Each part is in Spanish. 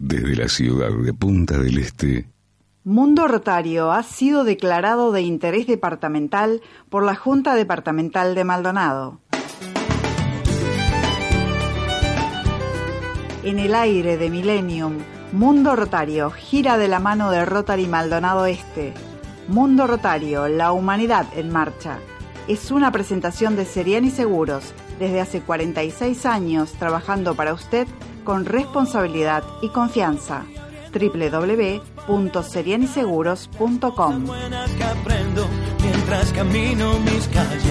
Desde la ciudad de Punta del Este. Mundo Rotario ha sido declarado de interés departamental por la Junta Departamental de Maldonado. En el aire de Millennium, Mundo Rotario gira de la mano de Rotary Maldonado Este. Mundo Rotario, la humanidad en marcha. Es una presentación de Seriani Seguros, desde hace 46 años trabajando para usted con responsabilidad y confianza. www.serianiseguros.com mientras camino mis calles.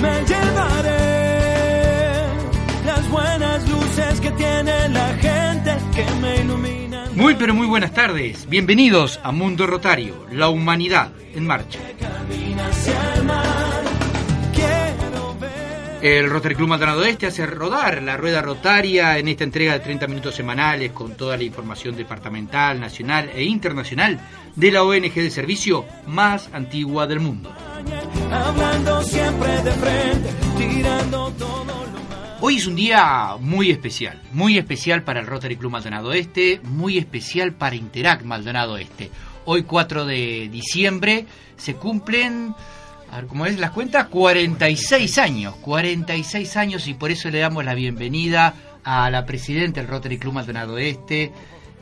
Me llevaré las buenas luces que tiene la gente que me iluminan. Muy pero muy buenas tardes. Bienvenidos a Mundo Rotario, la humanidad en marcha. El Rotary Club Maldonado Este hace rodar la rueda rotaria en esta entrega de 30 minutos semanales con toda la información departamental, nacional e internacional de la ONG de servicio más antigua del mundo. Hoy es un día muy especial, muy especial para el Rotary Club Maldonado Este, muy especial para Interact Maldonado Este. Hoy 4 de diciembre se cumplen, a ver cómo es las cuentas, 46 años, 46 años y por eso le damos la bienvenida a la presidenta del Rotary Club Maldonado Este,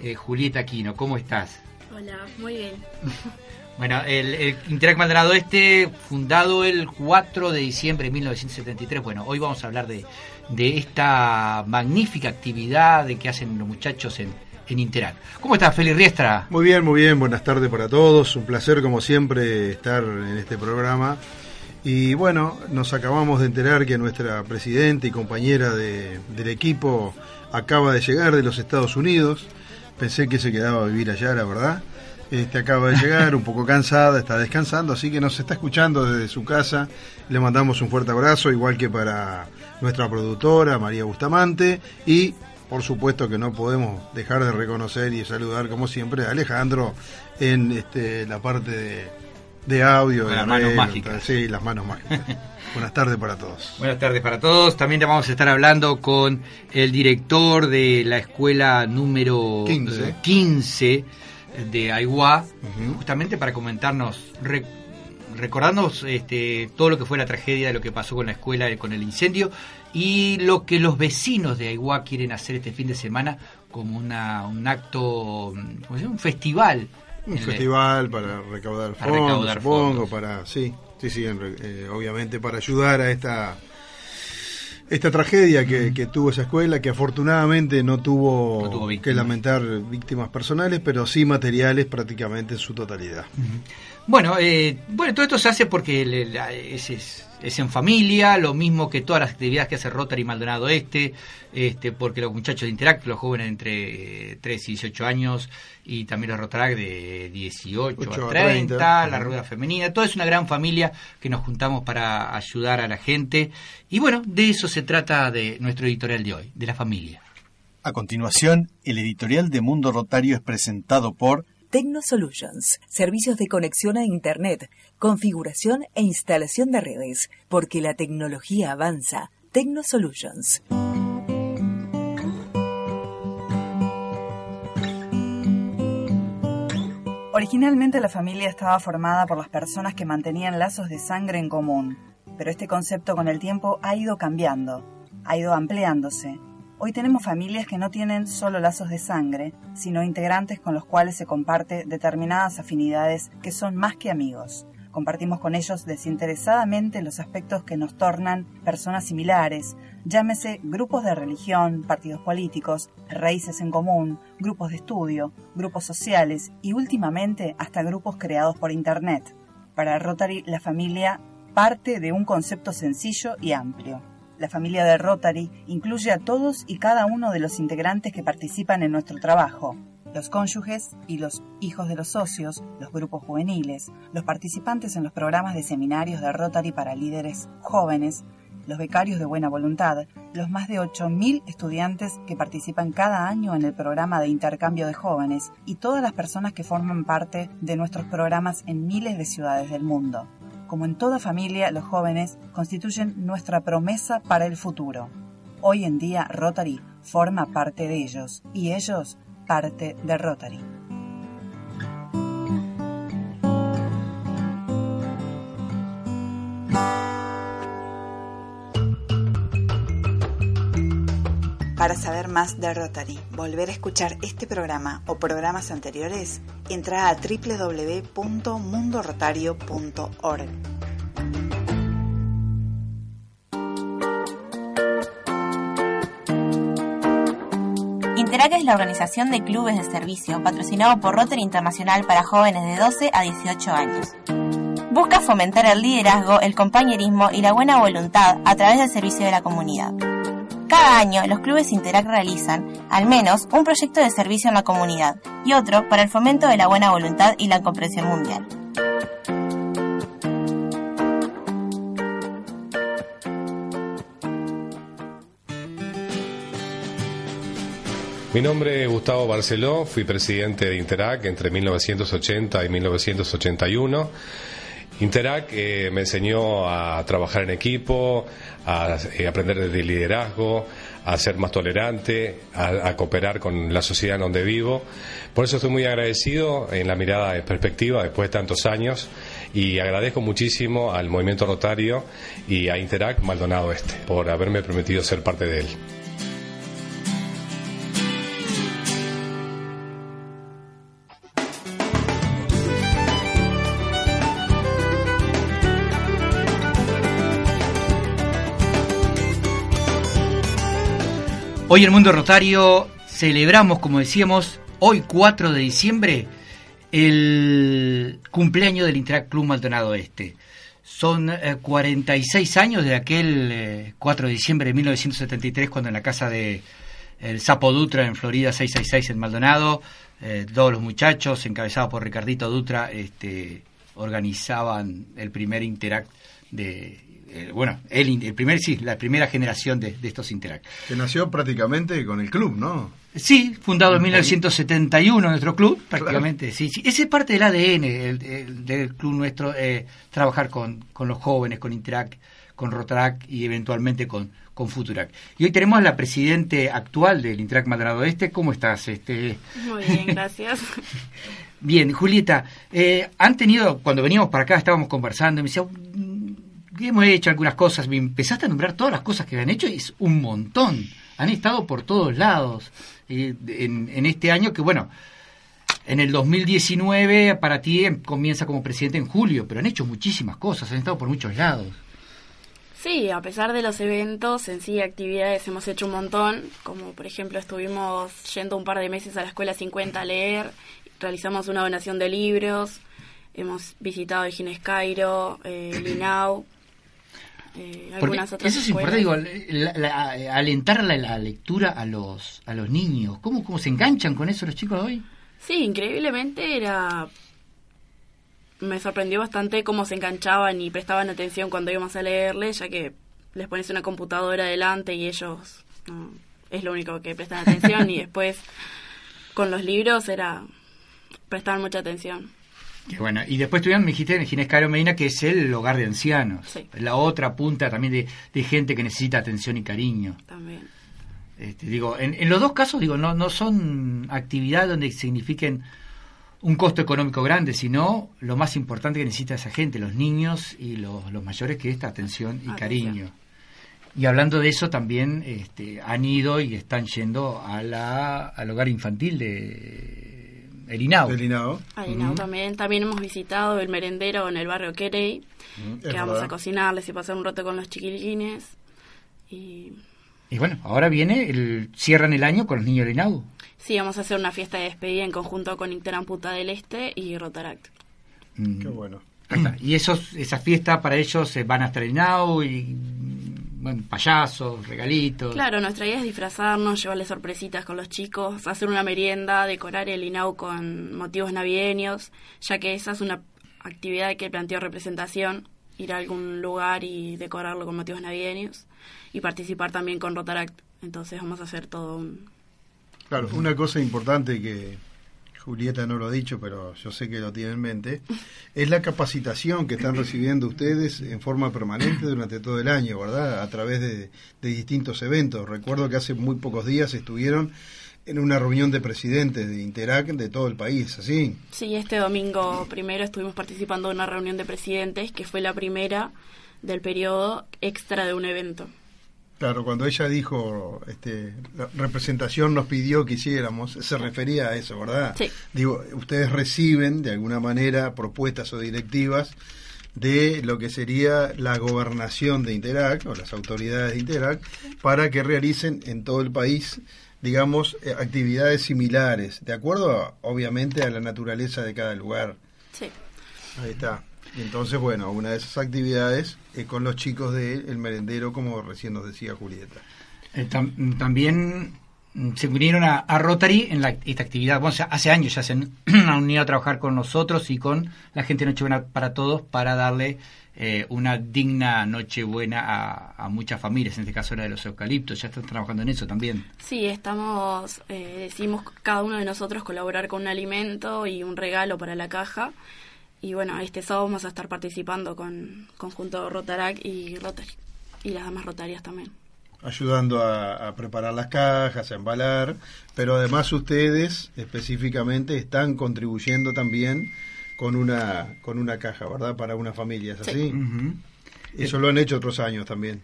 eh, Julieta Aquino. ¿Cómo estás? Hola, muy bien. Bueno, el, el Interact Maldonado Este, fundado el 4 de diciembre de 1973. Bueno, hoy vamos a hablar de, de esta magnífica actividad de que hacen los muchachos en, en Interact. ¿Cómo estás, Félix Riestra? Muy bien, muy bien, buenas tardes para todos. Un placer, como siempre, estar en este programa. Y bueno, nos acabamos de enterar que nuestra presidenta y compañera de- del equipo acaba de llegar de los Estados Unidos. Pensé que se quedaba a vivir allá, la verdad. Este acaba de llegar, un poco cansada, está descansando, así que nos está escuchando desde su casa. Le mandamos un fuerte abrazo, igual que para nuestra productora, María Bustamante, y por supuesto que no podemos dejar de reconocer y saludar, como siempre, a Alejandro en este, la parte de, de audio. Con de las manos mágicas. Sí, las manos mágicas. Buenas tardes para todos. Buenas tardes para todos. También vamos a estar hablando con el director de la escuela número 15. eh, 15 de Aiguá, justamente para comentarnos, recordarnos este, todo lo que fue la tragedia, lo que pasó con la escuela, con el incendio y lo que los vecinos de Aiguá quieren hacer este fin de semana como una, un acto, un festival. Un festival para recaudar Para fondos, recaudar supongo, fondos. para sí, sí, sí, en eh, obviamente para ayudar a esta esta tragedia que, que tuvo esa escuela, que afortunadamente no tuvo, No tuvo que lamentar víctimas personales, pero sí materiales prácticamente en su totalidad. Bueno, eh, bueno, todo esto se hace porque le- la- es, es- es en familia, lo mismo que todas las actividades que hace Rotary Maldonado Este, este, porque los muchachos de Interact, los jóvenes entre eh, 3 y 18 años, y también los Rotaract de 18 Ocho a a 30, 30, la rueda femenina, todo es una gran familia que nos juntamos para ayudar a la gente. Y bueno, de eso se trata de nuestro editorial de hoy, de la familia. A continuación, el editorial de Mundo Rotario es presentado por Tecno Solutions, servicios de conexión a Internet, configuración e instalación de redes, porque la tecnología avanza. Tecno Solutions. Originalmente la familia estaba formada por las personas que mantenían lazos de sangre en común, pero este concepto con el tiempo ha ido cambiando, ha ido ampliándose. Hoy tenemos familias que no tienen solo lazos de sangre, sino integrantes con los cuales se comparte determinadas afinidades que son más que amigos. Compartimos con ellos desinteresadamente los aspectos que nos tornan personas similares, llámese grupos de religión, partidos políticos, raíces en común, grupos de estudio, grupos sociales y últimamente hasta grupos creados por Internet. Para Rotary, la familia parte de un concepto sencillo y amplio. La familia de Rotary incluye a todos y cada uno de los integrantes que participan en nuestro trabajo, los cónyuges y los hijos de los socios, los grupos juveniles, los participantes en los programas de seminarios de Rotary para líderes jóvenes, los becarios de buena voluntad, los más de 8.000 estudiantes que participan cada año en el programa de intercambio de jóvenes y todas las personas que forman parte de nuestros programas en miles de ciudades del mundo. Como en toda familia, los jóvenes constituyen nuestra promesa para el futuro. Hoy en día Rotary forma parte de ellos y ellos parte de Rotary. Para saber más de Rotary, volver a escuchar este programa o programas anteriores, entra a www.mundorotario.org. Interac es la organización de clubes de servicio patrocinado por Rotary Internacional para jóvenes de 12 a 18 años. Busca fomentar el liderazgo, el compañerismo y la buena voluntad a través del servicio de la comunidad. Cada año los clubes Interac realizan, al menos, un proyecto de servicio en la comunidad y otro para el fomento de la buena voluntad y la comprensión mundial. Mi nombre es Gustavo Barceló, fui presidente de Interac entre 1980 y 1981. Interac eh, me enseñó a trabajar en equipo, a eh, aprender de liderazgo, a ser más tolerante, a, a, cooperar con la sociedad en donde vivo. Por eso estoy muy agradecido en la mirada de perspectiva después de tantos años y agradezco muchísimo al movimiento rotario y a Interac Maldonado Este por haberme permitido ser parte de él. Hoy el Mundo Rotario celebramos, como decíamos, hoy 4 de diciembre, el cumpleaños del Interact Club Maldonado Este. Son eh, 46 años de aquel eh, 4 de diciembre de 1973, cuando en la casa de el Sapo Dutra en Florida 666 en Maldonado, eh, todos los muchachos, encabezados por Ricardito Dutra, este, organizaban el primer Interact de, eh, bueno, el, el, primer, sí, la primera generación de, de, estos Interact. Que nació prácticamente con el club, ¿no? Sí, fundado en 1971 nuestro club, prácticamente, claro. sí, sí. Ese es parte del ADN el, el, del club nuestro, eh, trabajar con, con, los jóvenes, con Interact, con Rotarac y eventualmente con, con Futurac. Y hoy tenemos a la presidente actual del Interact Maldonado Este. ¿Cómo estás? Este... Muy bien, gracias. bien, Julieta, eh, han tenido, cuando veníamos para acá estábamos conversando, y me decía, hemos hecho algunas cosas, me empezaste a nombrar todas las cosas que han hecho y es un montón. Han estado por todos lados eh, en, en, este año que, bueno, en el 2019 para ti comienza como presidente en julio, pero han hecho muchísimas cosas, han estado por muchos lados. Sí, a pesar de los eventos en sí, actividades, hemos hecho un montón, como por ejemplo estuvimos yendo un par de meses a la Escuela 50 a leer, realizamos una donación de libros, hemos visitado el Gines Cairo, eh, Linau, eh, algunas otras eso es importante, digo, la, la, alentar la, la, lectura a los a los niños. ¿Cómo, ¿Cómo se enganchan con eso los chicos de hoy? Sí, increíblemente era... Me sorprendió bastante cómo se enganchaban y prestaban atención cuando íbamos a leerles, ya que les pones una computadora delante y ellos no, es lo único que prestan atención y después con los libros era prestar mucha atención. Bueno. Y después tuvieron, me dijiste, en Ginés Caro Medina, que es el hogar de ancianos. Sí. La otra punta también de, de, gente que necesita atención y cariño. También. Este, digo, en, en, los dos casos, digo, no, no son actividades donde signifiquen un costo económico grande, sino lo más importante que necesita esa gente, los niños y los, los mayores, que es esta atención y atención. cariño. Y hablando de eso, también este, han ido y están yendo a la, al hogar infantil de el INAO. El INAO. Al INAO uh -huh. también. También hemos visitado el merendero en el barrio Querey, uh -huh. que es vamos verdad. a cocinarles y pasar un rato con los chiquilines. Y... y bueno, ahora viene, el cierran el año con los niños del INAO. Sí, vamos a hacer una fiesta de despedida en conjunto con Interan Puta del Este y Rotaract. Mm. Qué bueno. Y esos, esa fiesta para ellos van hasta el INAO y bueno, payasos, regalitos. Claro, nuestra idea es disfrazarnos, llevarle sorpresitas con los chicos, hacer una merienda, decorar el INAU con motivos navideños, ya que esa es una actividad que planteó representación, ir a algún lugar y decorarlo con motivos navideños y participar también con Rotaract. Entonces vamos a hacer todo un... Claro, una cosa importante que Julieta no lo ha dicho, pero yo sé que lo tiene en mente, es la capacitación que están recibiendo ustedes en forma permanente durante todo el año, ¿verdad? A través de, de distintos eventos. Recuerdo que hace muy pocos días estuvieron en una reunión de presidentes de Interac de todo el país, ¿así? Sí, este domingo primero estuvimos participando en una reunión de presidentes que fue la primera del periodo extra de un evento. Claro, cuando ella dijo, este, la representación nos pidió que hiciéramos, se refería a eso, ¿verdad? Sí. Digo, ustedes reciben de alguna manera propuestas o directivas de lo que sería la gobernación de Interac o las autoridades de Interac para que realicen en todo el país digamos, eh, actividades similares, de acuerdo, a, obviamente, a la naturaleza de cada lugar. Sí. Ahí está. Y entonces, bueno, una de esas actividades es con los chicos del merendero, como recién nos decía Julieta. Eh, tam- también mm, se unieron a, a Rotary en la, esta actividad. Bueno, o sea, hace años ya se han, han unido a trabajar con nosotros y con la gente de Nochebuena para Todos para darle eh, una digna Nochebuena a, a muchas familias, en este caso la de los eucaliptos. Ya están trabajando en eso también. Sí, estamos, eh, decidimos cada uno de nosotros colaborar con un alimento y un regalo para la caja. Y bueno, este sábado vamos a estar participando con conjunto Rotarac y Rotary. Y las damas rotarias también. ayudando a, a preparar las cajas, a embalar, pero además ustedes específicamente están contribuyendo también con una con una caja, ¿verdad? Para una familia, ¿es así? Eso lo han hecho otros años también.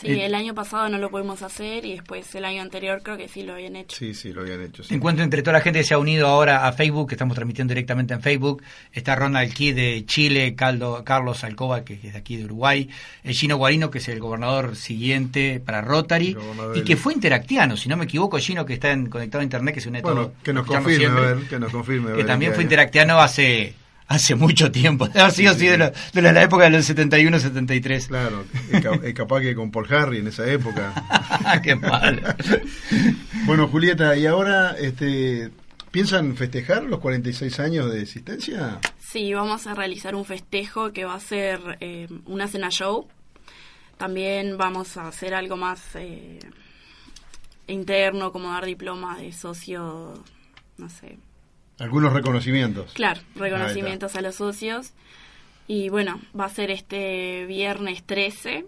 Sí, el año pasado no lo pudimos hacer y después el año anterior creo que sí lo habían hecho. Sí, sí, lo habían hecho. sí. Encuentro entre toda la gente que se ha unido ahora a Facebook, que estamos transmitiendo directamente en Facebook. Está Ronald Key de Chile, Caldo, Carlos Alcoba, que es de aquí de Uruguay, el Gino Guarino, que es el gobernador siguiente para Rotary, y que fue interactiano, si no me equivoco, Gino, que está en, conectado a Internet, que se une Bueno, todo. que nos confirme, a ver, que nos confirme. a que ver también fue interactiano hace hace mucho tiempo. Ha sido así de, la, de la época del 71-73. Claro, es capaz que con Paul Harry en esa época. Qué mal. bueno, Julieta, ¿y ahora este, piensan festejar los 46 años de existencia? Sí, vamos a realizar un festejo que va a ser eh, una cena show. También vamos a hacer algo más eh, interno, como dar diploma de socio, no sé. Algunos reconocimientos. Claro, reconocimientos a los socios. Y bueno, va a ser este viernes 13.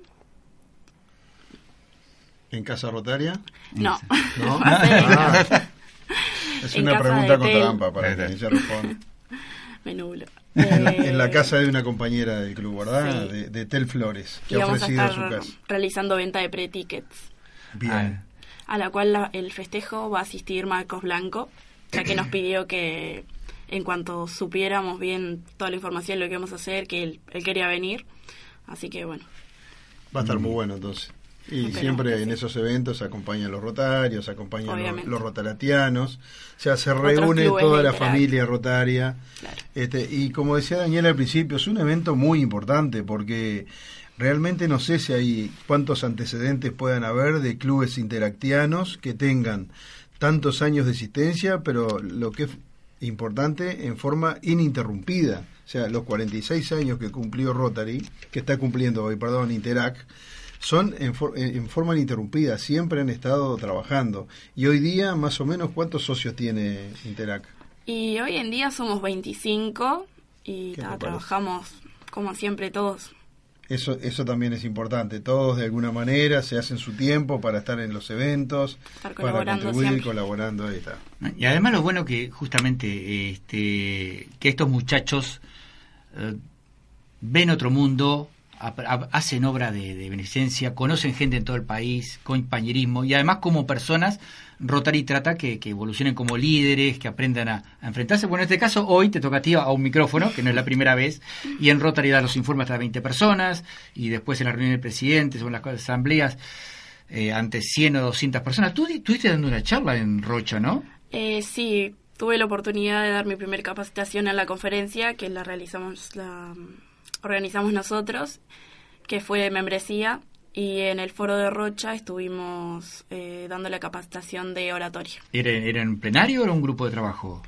¿En Casa Rotaria? No, ¿No? Ah, es en una pregunta con trampa para que ella responda. me nublo. En la, Eh, en la casa de una compañera del club, ¿verdad? Sí. De, de Tel Flores, que y ha vamos a ofrecido estar su casa. realizando venta de pre-tickets. Bien. a la cual la- el festejo va a asistir Marcos Blanco, ya que nos pidió que en cuanto supiéramos bien toda la información lo que íbamos a hacer, que él, él quería venir. Así que bueno, Va a estar muy bueno entonces. Y Esperemos siempre en sí. esos eventos acompañan los rotarios, acompañan los, Obviamente. los rotaratianos, o sea, se reúne toda la familia rotaria. Claro. Este, y como decía Daniel al principio, es un evento muy importante porque realmente no sé si hay cuántos antecedentes puedan haber de clubes interactianos que tengan tantos años de existencia, pero lo que es importante en forma ininterrumpida. O sea, los 46 años que cumplió Rotary, que está cumpliendo hoy, perdón, Interac, son en, for- en- en forma ininterrumpida, siempre han estado trabajando. Y hoy día, más o menos, ¿cuántos socios tiene Interac? Y hoy en día somos 25 y trabajamos como siempre todos. Eso, eso también es importante. Todos de alguna manera se hacen su tiempo para estar en los eventos, Estar para contribuir, siempre. colaborando. Ahí está. Y además lo bueno que justamente este, que estos muchachos eh, ven otro mundo, hacen obra de, de beneficencia, conocen gente en todo el país, compañerismo y además como personas Rotary trata que, que evolucionen como líderes, que aprendan a, enfrentarse. Bueno, en este caso hoy te toca a ti a un micrófono, que no es la primera vez, y en Rotary da los informes hasta 20 personas y después en la reunión del presidente, son las asambleas eh, ante 100 o 200 personas. Tú estuviste dando una charla en Rocha, ¿no? Eh, sí, tuve la oportunidad de dar mi primera capacitación en la conferencia que la realizamos, la organizamos nosotros, que fue de membresía Y en el foro de Rocha estuvimos eh, dando la capacitación de oratoria. ¿Era, ¿Era en plenario o era un grupo de trabajo?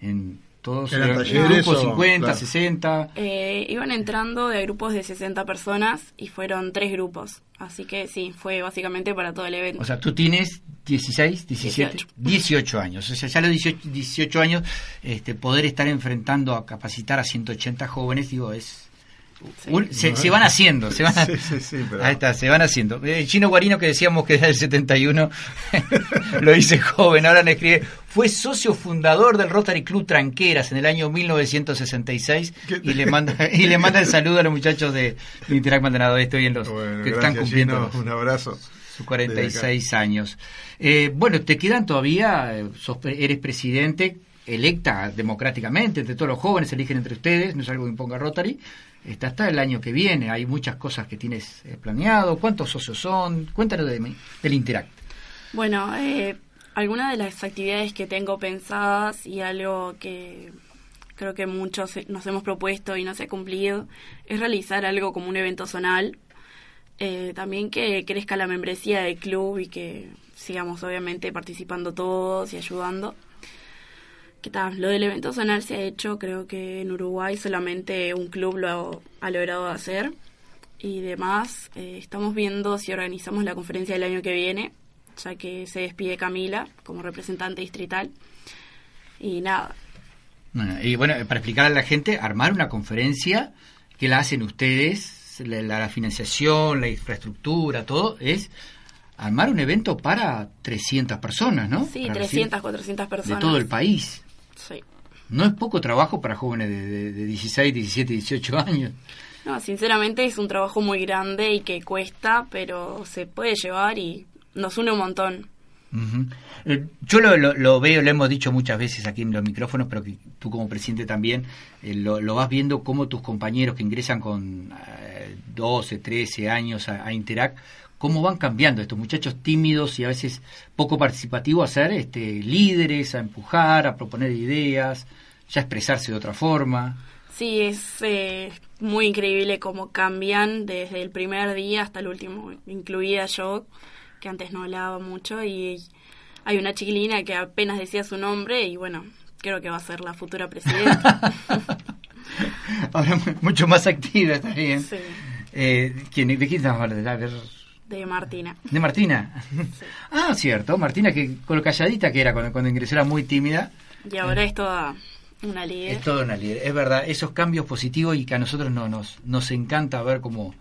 En todos ¿Eran talleres grupos o- 50, claro. 60. Eh, iban entrando de grupos de 60 personas y fueron tres grupos. Así que sí, fue básicamente para todo el evento. O sea, tú tienes 16, 17, 18, 18. años. O sea, ya a los 18, 18 años, este, poder estar enfrentando a capacitar a 180 jóvenes, digo, es... se, se van haciendo, se van, Sí, sí, sí, pero- Ahí está, se van haciendo. El chino Guarino que decíamos que era del 71, lo dice joven, ahora me escribe, fue socio fundador del Rotary Club Tranqueras en el año 1966 y le manda y le manda el saludo a los muchachos de, de Interact Maldonado hoy en los Bueno, que están cumpliendo un abrazo. sus 46 años. Eh, bueno, te quedan todavía, eh, sos eres presidente, electa democráticamente, entre todos los jóvenes, eligen entre ustedes, no es algo que imponga Rotary. Está hasta el año que viene, hay muchas cosas que tienes eh, planeado. ¿Cuántos socios son? Cuéntanos de, del Interact. Bueno, eh, algunas de las actividades que tengo pensadas y algo que creo que muchos nos hemos propuesto y no se ha cumplido es realizar algo como un evento zonal. Eh, también que crezca la membresía del club y que sigamos obviamente participando todos y ayudando. ¿Qué tal? Lo del evento zonal se ha hecho, creo que en Uruguay solamente un club lo ha logrado hacer. Y demás, eh, estamos viendo si organizamos la conferencia del año que viene, ya que se despide Camila como representante distrital. Y nada, y bueno, para explicar a la gente, armar una conferencia que la hacen ustedes, la, la- financiación, la infraestructura, todo, es armar un evento para 300 personas, ¿no? sí, Para 300, 400 recibir personas. De todo el país. Sí. No es poco trabajo para jóvenes de, de- de 16, 17, 18 años. No, sinceramente es un trabajo muy grande y que cuesta, pero se puede llevar y nos une un montón. Eh, Yo lo, lo- lo veo, lo hemos dicho muchas veces aquí en los micrófonos, pero que tú como presidente también eh, lo, lo vas viendo como tus compañeros que ingresan con eh, 12, 13 años a, a Interact, cómo van cambiando estos muchachos tímidos y a veces poco participativos a ser este, líderes, a empujar, a proponer ideas, ya expresarse de otra forma. Sí, es eh, muy increíble cómo cambian desde el primer día hasta el último, incluida yo, que antes no hablaba mucho, y hay una chiquilina que apenas decía su nombre y bueno, creo que va a ser la futura presidenta. Ahora mu- mucho más activa, está bien. Sí. Eh, ¿quién, ¿De quién estamos hablando? A ver, de Martina. ¿De Martina? Ah, cierto, Martina, que con lo calladita que era cuando, cuando ingresó era muy tímida. Y ahora es toda una líder. Es toda una líder. Es verdad, esos cambios positivos y que a nosotros no, nos, nos encanta ver cómo,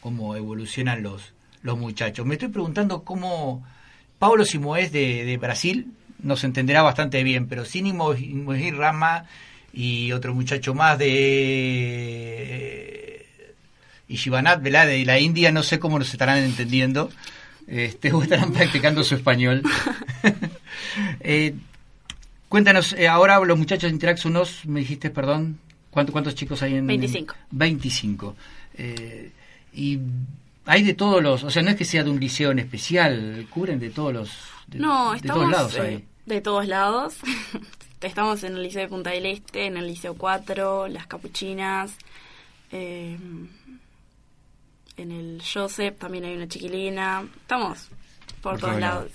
cómo evolucionan los, los muchachos. Me estoy preguntando cómo Paulo Simoes de, de Brasil nos entenderá bastante bien, pero sin Imogir Rama y otro muchacho más de y Shivanat, ¿verdad? De la India, no sé cómo nos estarán entendiendo. Este, o estarán practicando su español. Eh, cuéntanos, eh, ahora los muchachos de Interact son unos, me dijiste, perdón, ¿cuánto- ¿cuántos chicos hay en...? 25. 25. Eh, y hay de todos los, o sea, no es que sea de un liceo en especial, cubren de todos los... De, No, de estamos todos lados hay. de todos lados. estamos en el Liceo de Punta del Este, en el Liceo 4, Las Capuchinas, eh, en el Joseph también hay una chiquilina. Estamos por, Por todos lados.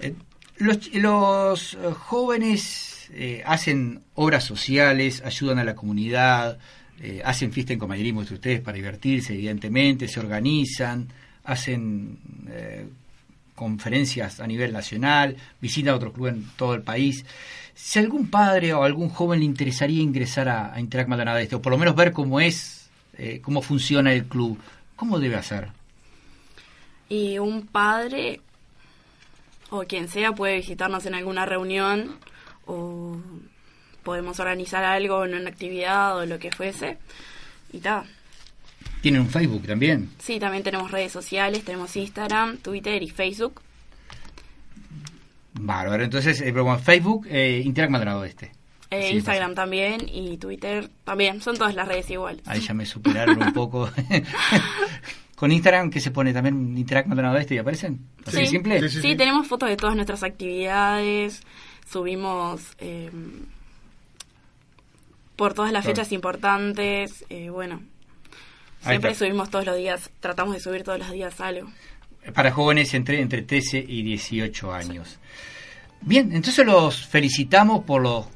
Eh, los, los eh, jóvenes eh, hacen obras sociales, ayudan a la comunidad, eh, hacen fiesta en compañerismo entre ustedes para divertirse, evidentemente, se organizan, hacen conferencias a nivel nacional, visitan a otros clubes en todo el país. Si algún padre o algún joven le interesaría ingresar a, a Interact Maldonado Este, o por lo menos ver cómo es, eh, cómo funciona el club, ¿cómo debe hacer? Y un padre o quien sea puede visitarnos en alguna reunión o podemos organizar algo en una actividad o lo que fuese. Y tal. Tienen un Facebook también. Sí, también tenemos redes sociales, tenemos Instagram, Twitter y Facebook. Bárbaro, entonces, eh, pero bueno, Facebook, eh, Interact Maldonado Este. Eh, Sí, Instagram también y Twitter también. Son todas las redes iguales. Ahí ya me superaron un poco. Con Instagram, que se pone también Interact Maldonado Este y aparecen. ¿Así Sí, simple? sí, tenemos fotos de todas nuestras actividades. Subimos eh, por todas las Claro. fechas importantes. eh, bueno, Siempre subimos todos los días, tratamos de subir todos los días algo. Para jóvenes entre, entre 13 y 18 años. Bien, entonces los felicitamos por los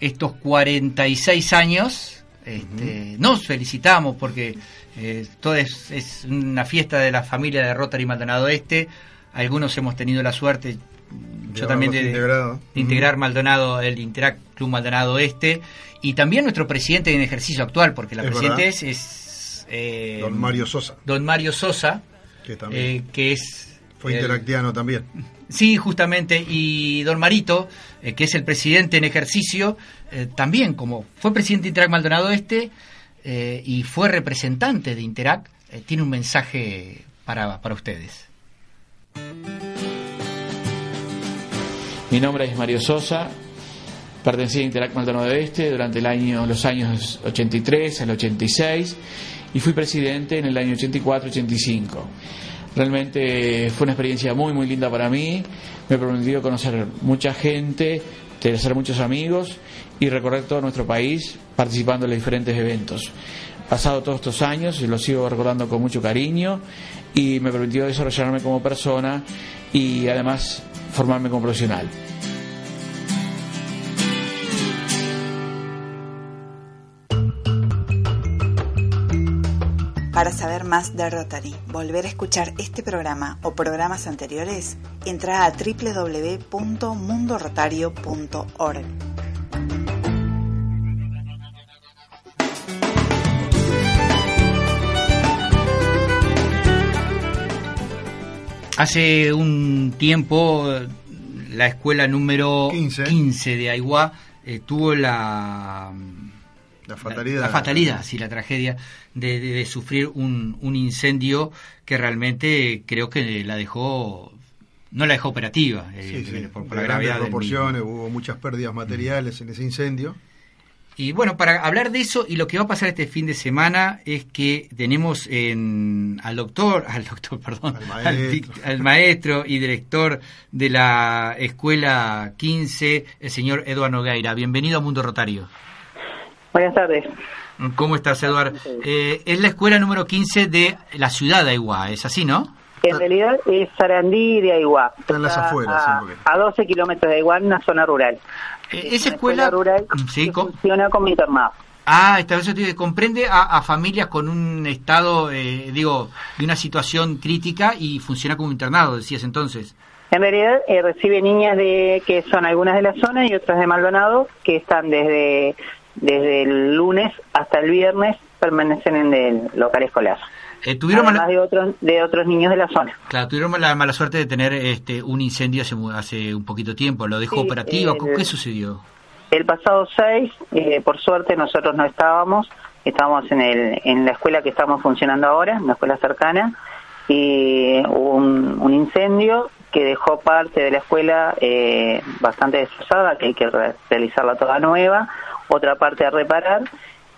estos 46 años. Este, Nos felicitamos porque eh, todo es, es, una fiesta de la familia de Rotary Maldonado Este. Algunos hemos tenido la suerte, yo también, de, de integrar Maldonado, el Interact Club Maldonado Este. Y también nuestro presidente en ejercicio actual, porque la presidenta es, es eh, Don Mario Sosa. Don Mario Sosa, que, también. Eh, que es... Fue interactiano también. Sí, justamente. Y don Marito, eh, que es el presidente en ejercicio, eh, también como fue presidente de Interac Maldonado Este eh, y fue representante de Interac, tiene un mensaje para, para ustedes. Mi nombre es Mario Sosa, pertenecí a Interac Maldonado Este durante el año, los años 83 al 86 y fui presidente en el año 84-85. Realmente fue una experiencia muy, muy linda para mí. Me permitió conocer mucha gente, hacer muchos amigos y recorrer todo nuestro país participando en los diferentes eventos. Pasado todos estos años, y lo sigo recordando con mucho cariño y me permitió desarrollarme como persona y además formarme como profesional. Para saber más de Rotary, volver a escuchar este programa o programas anteriores, entra a www.mundorotario.org. Hace un tiempo la escuela número 15, de Aiguá eh, tuvo la la fatalidad. La, fatalidad, sí, la tragedia de, de, sufrir un, un, incendio que realmente creo que la dejó, no la dejó operativa, sí, sí. por, por la gravedad. proporciones, hubo muchas pérdidas materiales en ese incendio. Y bueno, para hablar de eso y lo que va a pasar este fin de semana es que tenemos en, al doctor, al doctor, perdón, al maestro. Al, al maestro. y director de la Escuela 15, el señor Eduardo Nogueira. Bienvenido a Mundo Rotario. Buenas tardes. ¿Cómo estás, Eduardo? Eh, es la escuela número 15 de la ciudad de Aiguá, ¿es así, no? En realidad es Sarandí de Aiguá. Está en las afueras. A, a 12 kilómetros de Aiguá, en una zona rural. Eh, ¿Esa escuela, escuela rural sí, con... funciona como internado. Ah, esta vez comprende a, a, familias con un estado, eh, digo, de una situación crítica y funciona como internado, decías entonces. En realidad eh, recibe niñas de que son algunas de la zona y otras de Maldonado que están desde desde el lunes hasta el viernes permanecen en el local escolar. Eh, tuvieron Además mala... de otros de otros niños de la zona. Claro, tuvieron la mala suerte de tener este un incendio hace, hace un poquito tiempo. ¿Lo dejó Sí, operativo? el- ¿Qué sucedió? El pasado 6, eh, por suerte nosotros no estábamos, estábamos en, el, en la escuela que estamos funcionando ahora, una escuela cercana, y hubo un, un incendio que dejó parte de la escuela eh, bastante destrozada, que hay que re- realizarla toda nueva, otra parte a reparar,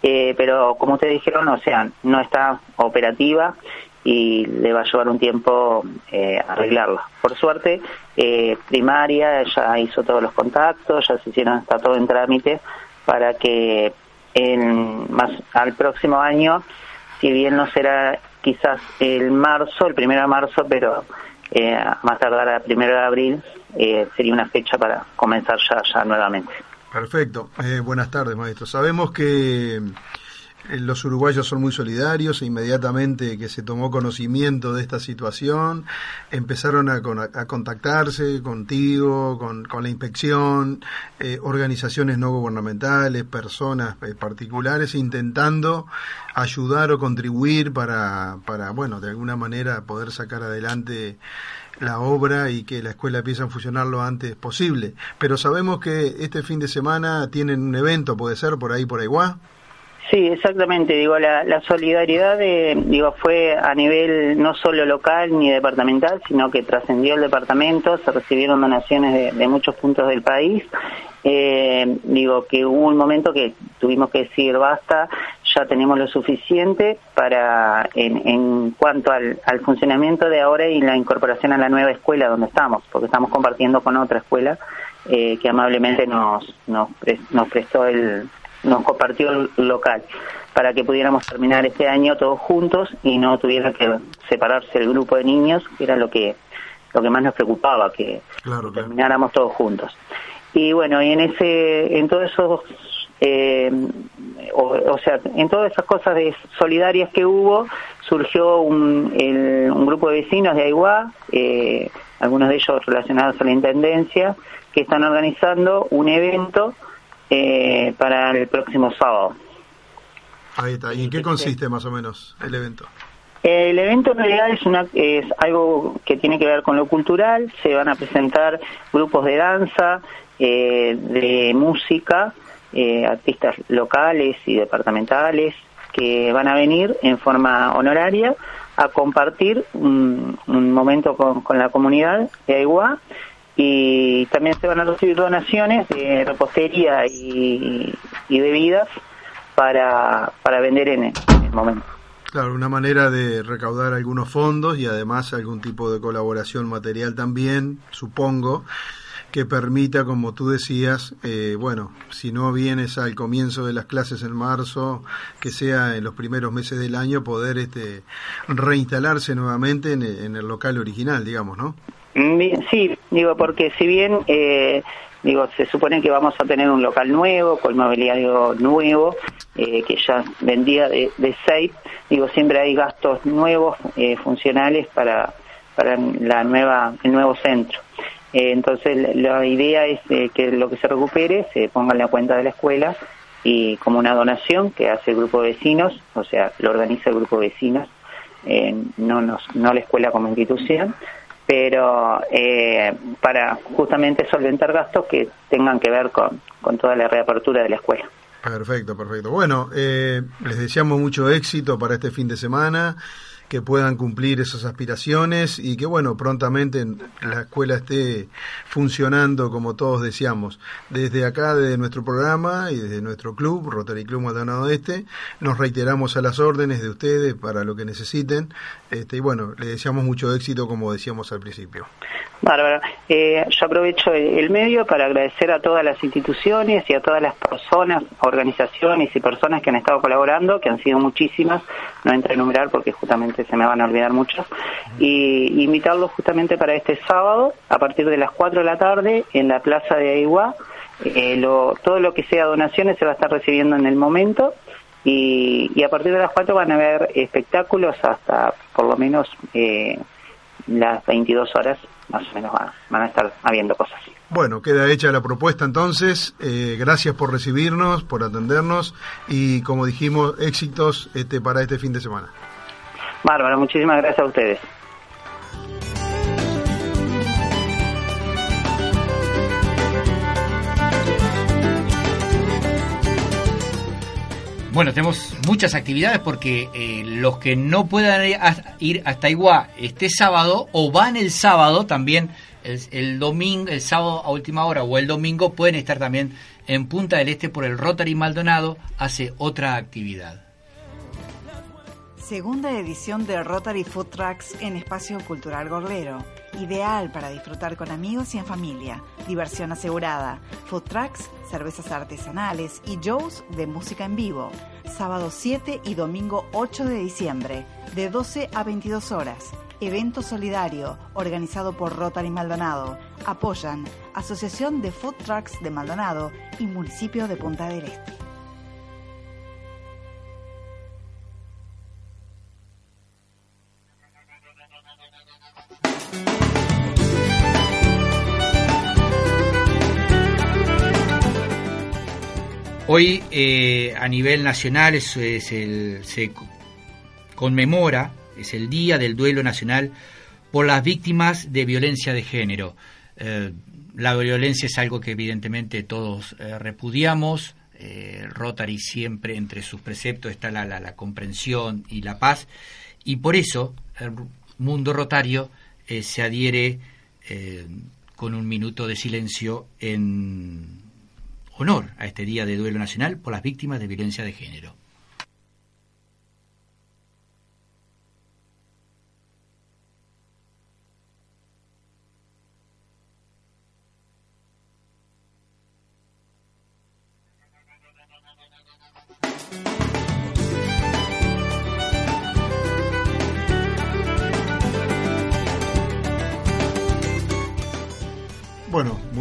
eh, pero como ustedes dijeron, o sea, no está operativa y le va a llevar un tiempo eh, arreglarla. Por suerte, eh, primaria ya hizo todos los contactos, ya se hicieron, está todo en trámite para que al próximo año, si bien no será quizás el marzo, el primero de marzo, pero más tardar a primero de abril, sería una fecha para comenzar ya nuevamente. Perfecto. Eh, buenas tardes, maestro. Sabemos que eh, los uruguayos son muy solidarios e inmediatamente que se tomó conocimiento de esta situación, empezaron a, a contactarse contigo, con, con la inspección, eh, organizaciones no gubernamentales, personas eh, particulares, intentando ayudar o contribuir para, para, bueno, de alguna manera poder sacar adelante la obra y que la escuela empiece a funcionar lo antes posible. Pero sabemos que este fin de semana tienen un evento, puede ser, por ahí, por Aiguá. Sí, exactamente. Digo, la, la solidaridad de, digo, fue a nivel no solo local ni departamental, sino que trascendió el departamento. Se recibieron donaciones de, muchos puntos del país. Eh, digo que hubo un momento que tuvimos que decir basta, ya tenemos lo suficiente para, en, en cuanto al, funcionamiento de ahora y la incorporación a la nueva escuela donde estamos, porque estamos compartiendo con otra escuela eh, que amablemente nos, nos, nos prestó el, nos compartió el local para que pudiéramos terminar este año todos juntos y no tuviera que separarse el grupo de niños, que era lo que lo que más nos preocupaba, que termináramos todos juntos. Y bueno, y en ese, en todos esos, eh, o, sea, en todas esas cosas de solidarias que hubo, surgió un, un grupo de vecinos de Aiguá, eh, algunos de ellos relacionados a la intendencia, que están organizando un evento eh, para el próximo sábado. Ahí está. ¿Y en qué consiste más o menos el evento? El evento en realidad es, una, es algo que tiene que ver con lo cultural. Se van a presentar grupos de danza, eh, de música, eh, artistas locales y departamentales que van a venir en forma honoraria a compartir un, momento con, con, la comunidad de Aiguá y también se van a recibir donaciones de repostería y, bebidas para, para vender en el, momento. Claro, una manera de recaudar algunos fondos y además algún tipo de colaboración material también, supongo, que permita, como tú decías, eh, bueno, si no vienes al comienzo de las clases en marzo, que sea en los primeros meses del año, poder este, reinstalarse nuevamente en, en el local original, digamos, ¿no? Sí, digo, porque si bien eh, digo, se supone que vamos a tener un local nuevo, con mobiliario nuevo, eh, que ya vendía de, de SAFE, digo, siempre hay gastos nuevos, eh, funcionales para, para la nueva, el nuevo centro. entonces la idea es que lo que se recupere se ponga en la cuenta de la escuela y como una donación que hace el grupo de vecinos, o sea, lo organiza el grupo de vecinos, no, nos, no la escuela como institución, pero eh, para justamente solventar gastos que tengan que ver con, con toda la reapertura de la escuela. Perfecto, perfecto. Bueno, eh, les deseamos mucho éxito para este fin de semana que puedan cumplir esas aspiraciones y que, bueno, prontamente la escuela esté funcionando como todos deseamos. Desde acá, desde nuestro programa y desde nuestro club, Rotary Club Maldonado Este, nos reiteramos a las órdenes de ustedes para lo que necesiten. Este, y bueno, les deseamos mucho éxito, como decíamos al principio. Bárbara, eh, yo aprovecho el medio para agradecer a todas las instituciones y a todas las personas, organizaciones y personas que han estado colaborando, que han sido muchísimas, no entra a enumerar porque justamente se me van a olvidar muchos, y invitarlos justamente para este sábado, a partir de las 4 de la tarde, en la Plaza de Aiguá. Eh, lo, todo lo que sea donaciones se va a estar recibiendo en el momento y, a partir de las 4 van a haber espectáculos hasta por lo menos eh, las 22 horas más o menos van, a estar habiendo cosas. Bueno, queda hecha la propuesta entonces. Eh, gracias por recibirnos, por atendernos y como dijimos, éxitos este, para este fin de semana. Bárbara, muchísimas gracias a ustedes. Bueno, tenemos muchas actividades porque eh, los que no puedan ir hasta Iguá este sábado o van el sábado también, el, domingo, el sábado a última hora o el domingo pueden estar también en Punta del Este por el Rotary Maldonado, hace otra actividad. Segunda edición de Rotary Food Trucks en Espacio Cultural Gorlero. Ideal para disfrutar con amigos y en familia. Diversión asegurada. Food trucks, cervezas artesanales y shows de música en vivo. Sábado 7 y domingo 8 de diciembre, de 12 a 22 horas. Evento solidario organizado por Rotary Maldonado. Apoyan Asociación de Food Trucks de Maldonado y Municipio de Punta del Este. Hoy eh, a nivel nacional es, el, se conmemora, es el Día del Duelo Nacional por las víctimas de violencia de género. Eh, la violencia es algo que evidentemente todos eh, repudiamos. Rotary siempre entre sus preceptos está la, la, comprensión y la paz. Y por eso el mundo rotario se adhiere con un minuto de silencio en honor a este Día de Duelo Nacional por las víctimas de violencia de género.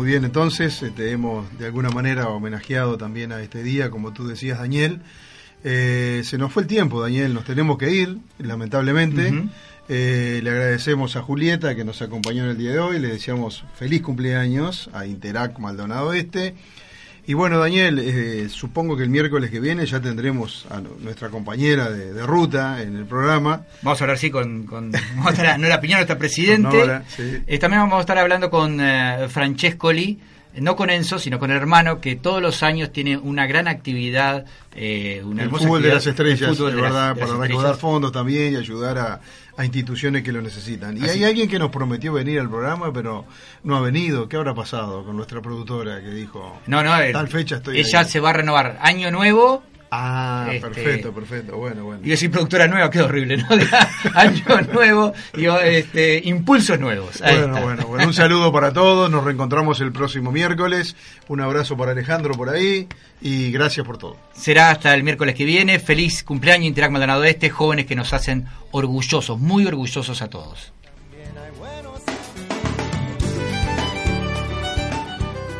Bien, entonces este, hemos de alguna manera homenajeado también a este día, como tú decías, Daniel. Eh, se nos fue el tiempo, Daniel, nos tenemos que ir, lamentablemente. Eh, le agradecemos a Julieta que nos acompañó en el día de hoy, le deseamos feliz cumpleaños a Interac Maldonado Este. Y bueno, Daniel, eh, supongo que el miércoles que viene ya tendremos a nu- nuestra compañera de, de ruta en el programa. Vamos a hablar, sí, con, con vamos a estar- Nora Piñón, nuestra presidente. Nora, sí. Eh, también vamos a estar hablando con eh, Francescoli, eh, no con Enzo, sino con el hermano, que todos los años tiene una gran actividad. Eh, una el fútbol de las estrellas, de de las- verdad, de las para estrellas. recaudar fondos también y ayudar a, a instituciones que lo necesitan. Y Así- hay alguien que nos prometió venir al programa, pero no ha venido. ¿Qué habrá pasado con nuestra productora que dijo, No, no, eh, tal fecha estoy ella ahí"? se va a renovar. Año nuevo. Ah, este, perfecto, perfecto. Bueno, bueno. Y decir productora nueva, qué horrible, ¿no? Año nuevo y este, impulsos nuevos. Ahí Bueno, está. bueno, bueno, un saludo para todos, nos reencontramos el próximo miércoles, un abrazo para Alejandro por ahí y gracias por todo. Será hasta el miércoles que viene. Feliz cumpleaños, Interac Maldonado Este, jóvenes que nos hacen orgullosos, muy orgullosos a todos.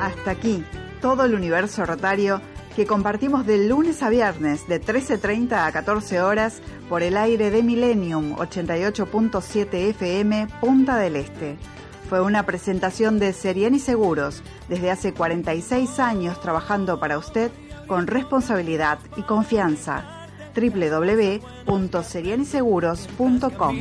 Hasta aquí, todo el universo rotario que compartimos de lunes a viernes de 13.30 a 14 horas por el aire de Millennium 88.7 FM Punta del Este. Fue una presentación de Seriani Seguros, desde hace 46 años trabajando para usted con responsabilidad y confianza. www.serianiseguros.com